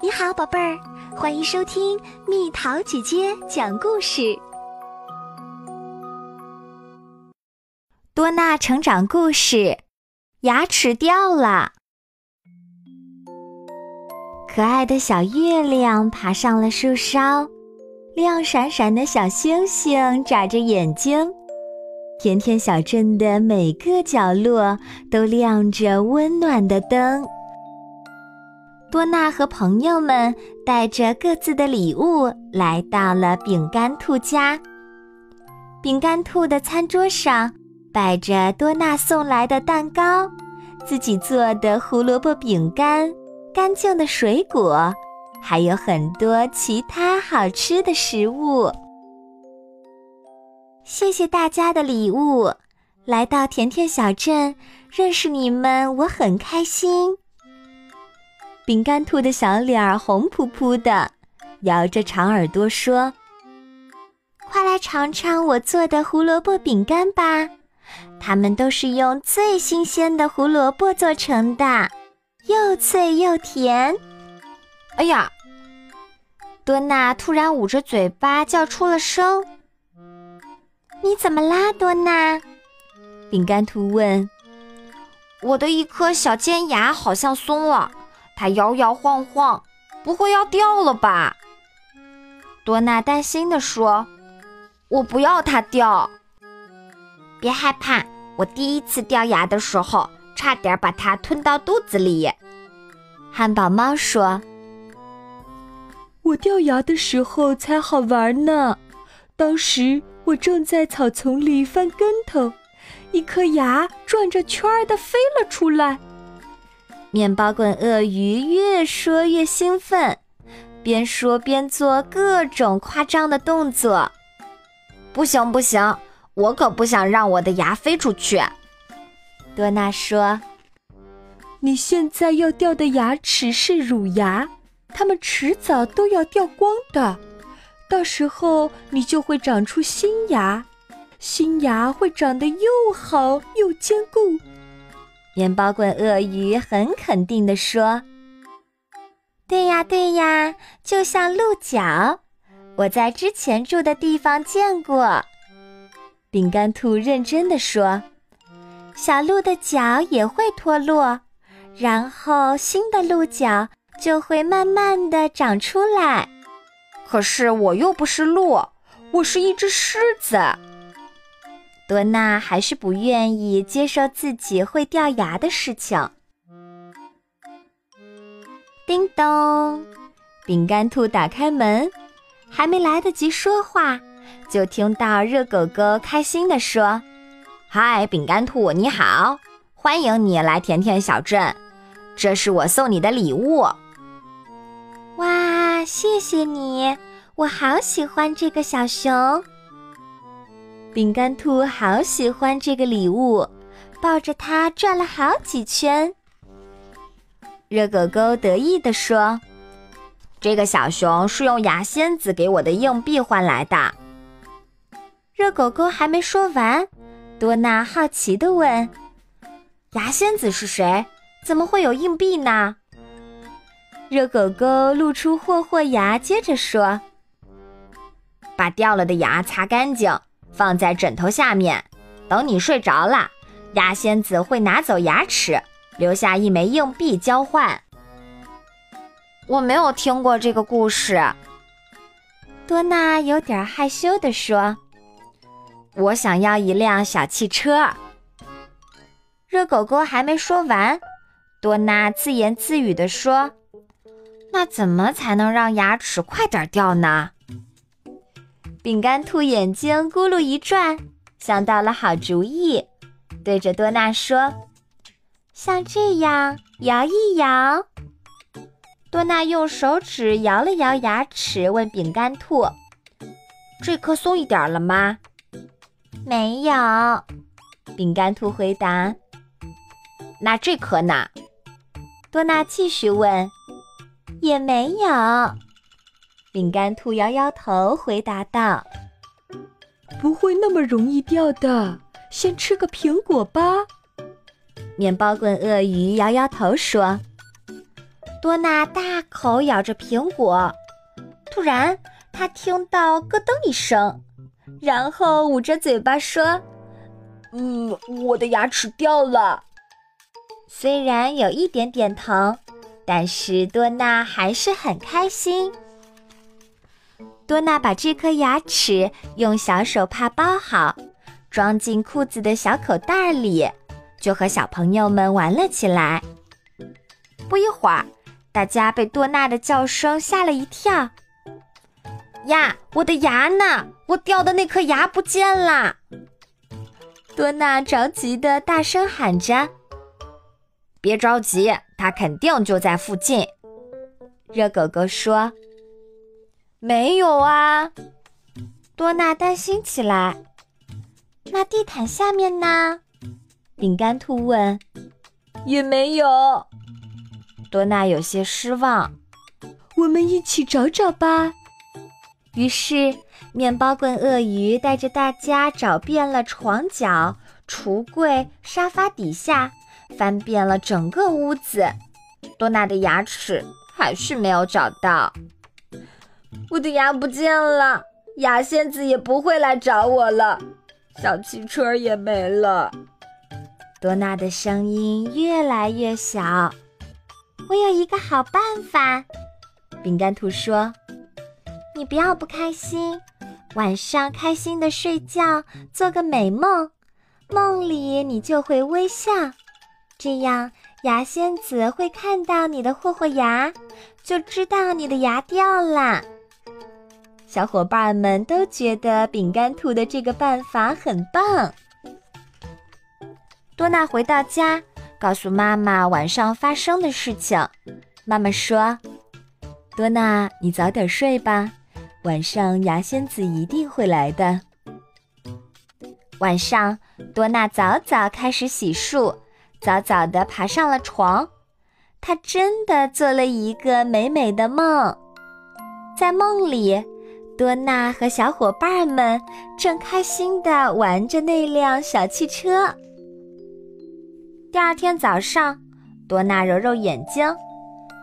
你好，宝贝儿，欢迎收听蜜桃姐姐讲故事。多纳成长故事：牙齿掉了。可爱的小月亮爬上了树梢，亮闪闪的小星星眨着眼睛。甜甜小镇的每个角落都亮着温暖的灯。多纳和朋友们带着各自的礼物来到了饼干兔家。饼干兔的餐桌上摆着多纳送来的蛋糕、自己做的胡萝卜饼干、干净的水果，还有很多其他好吃的食物。谢谢大家的礼物，来到甜甜小镇，认识你们，我很开心。饼干兔的小脸儿红扑扑的，摇着长耳朵说：“快来尝尝我做的胡萝卜饼干吧，它们都是用最新鲜的胡萝卜做成的，又脆又甜。”哎呀！多娜突然捂着嘴巴叫出了声：“你怎么啦，多娜？”饼干兔问：“我的一颗小尖牙好像松了。”它摇摇晃晃，不会要掉了吧？多娜担心地说：“我不要它掉。”别害怕，我第一次掉牙的时候，差点把它吞到肚子里。汉堡猫说：“我掉牙的时候才好玩呢，当时我正在草丛里翻跟头，一颗牙转着圈儿的飞了出来。”面包棍鳄鱼越说越兴奋，边说边做各种夸张的动作。不行不行，我可不想让我的牙飞出去。多娜说：“你现在要掉的牙齿是乳牙，它们迟早都要掉光的，到时候你就会长出新牙，新牙会长得又好又坚固。”面包棍鳄鱼很肯定地说：“对呀，对呀，就像鹿角，我在之前住的地方见过。”饼干兔认真地说：“小鹿的角也会脱落，然后新的鹿角就会慢慢的长出来。可是我又不是鹿，我是一只狮子。”多娜还是不愿意接受自己会掉牙的事情。叮咚，饼干兔打开门，还没来得及说话，就听到热狗狗开心地说：“嗨，饼干兔，你好，欢迎你来甜甜小镇，这是我送你的礼物。”哇，谢谢你，我好喜欢这个小熊。饼干兔好喜欢这个礼物，抱着它转了好几圈。热狗狗得意地说：“这个小熊是用牙仙子给我的硬币换来的。”热狗狗还没说完，多娜好奇地问：“牙仙子是谁？怎么会有硬币呢？”热狗狗露出霍霍牙，接着说：“把掉了的牙擦干净。”放在枕头下面，等你睡着了，牙仙子会拿走牙齿，留下一枚硬币交换。我没有听过这个故事。多娜有点害羞地说：“我想要一辆小汽车。”热狗狗还没说完，多娜自言自语地说：“那怎么才能让牙齿快点掉呢？”饼干兔眼睛咕噜一转，想到了好主意，对着多娜说：“像这样摇一摇。”多娜用手指摇了摇牙齿，问饼干兔：“这颗松一点了吗？”“没有。”饼干兔回答。“那这颗呢？”多娜继续问。“也没有。”饼干兔摇摇头，回答道：“不会那么容易掉的，先吃个苹果吧。”面包棍鳄鱼摇摇头说：“多娜大口咬着苹果，突然她听到咯噔一声，然后捂着嘴巴说：“嗯，我的牙齿掉了。”虽然有一点点疼，但是多娜还是很开心。多娜把这颗牙齿用小手帕包好，装进裤子的小口袋里，就和小朋友们玩了起来。不一会儿，大家被多娜的叫声吓了一跳。呀，我的牙呢？我掉的那颗牙不见了！多娜着急的大声喊着：“别着急，它肯定就在附近。”热狗狗说：“没有啊。”多娜担心起来。那地毯下面呢？饼干兔问。也没有。多娜有些失望，我们一起找找吧。于是，面包棍鳄鱼带着大家找遍了床角、橱柜、沙发底下，翻遍了整个屋子。多娜的牙齿还是没有找到。我的牙不见了，牙仙子也不会来找我了，小汽车也没了。多娜的声音越来越小。我有一个好办法，饼干兔说：“你不要不开心，晚上开心的睡觉，做个美梦，梦里你就会微笑，这样牙仙子会看到你的霍霍牙，就知道你的牙掉了。”小伙伴们都觉得饼干兔的这个办法很棒。多娜回到家。告诉妈妈晚上发生的事情。妈妈说：“多娜，你早点睡吧，晚上牙仙子一定会来的。”晚上，多娜早早开始洗漱，早早地爬上了床。她真的做了一个美美的梦。在梦里，多娜和小伙伴们正开心地玩着那辆小汽车。第二天早上，多娜揉揉眼睛，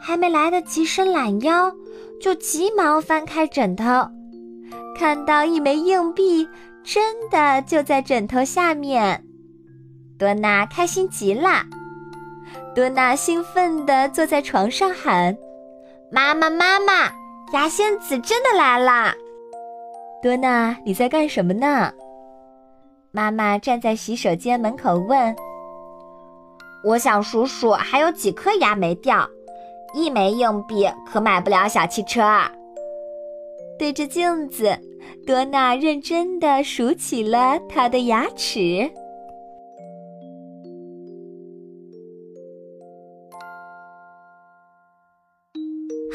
还没来得及伸懒腰，就急忙翻开枕头，看到一枚硬币，真的就在枕头下面。多娜开心极了，多娜兴奋地坐在床上喊：“妈妈，妈妈，牙仙子真的来啦！”多娜，你在干什么呢？妈妈站在洗手间门口问。我想数数还有几颗牙没掉，一枚硬币可买不了小汽车。对着镜子，多娜认真的数起了她的牙齿。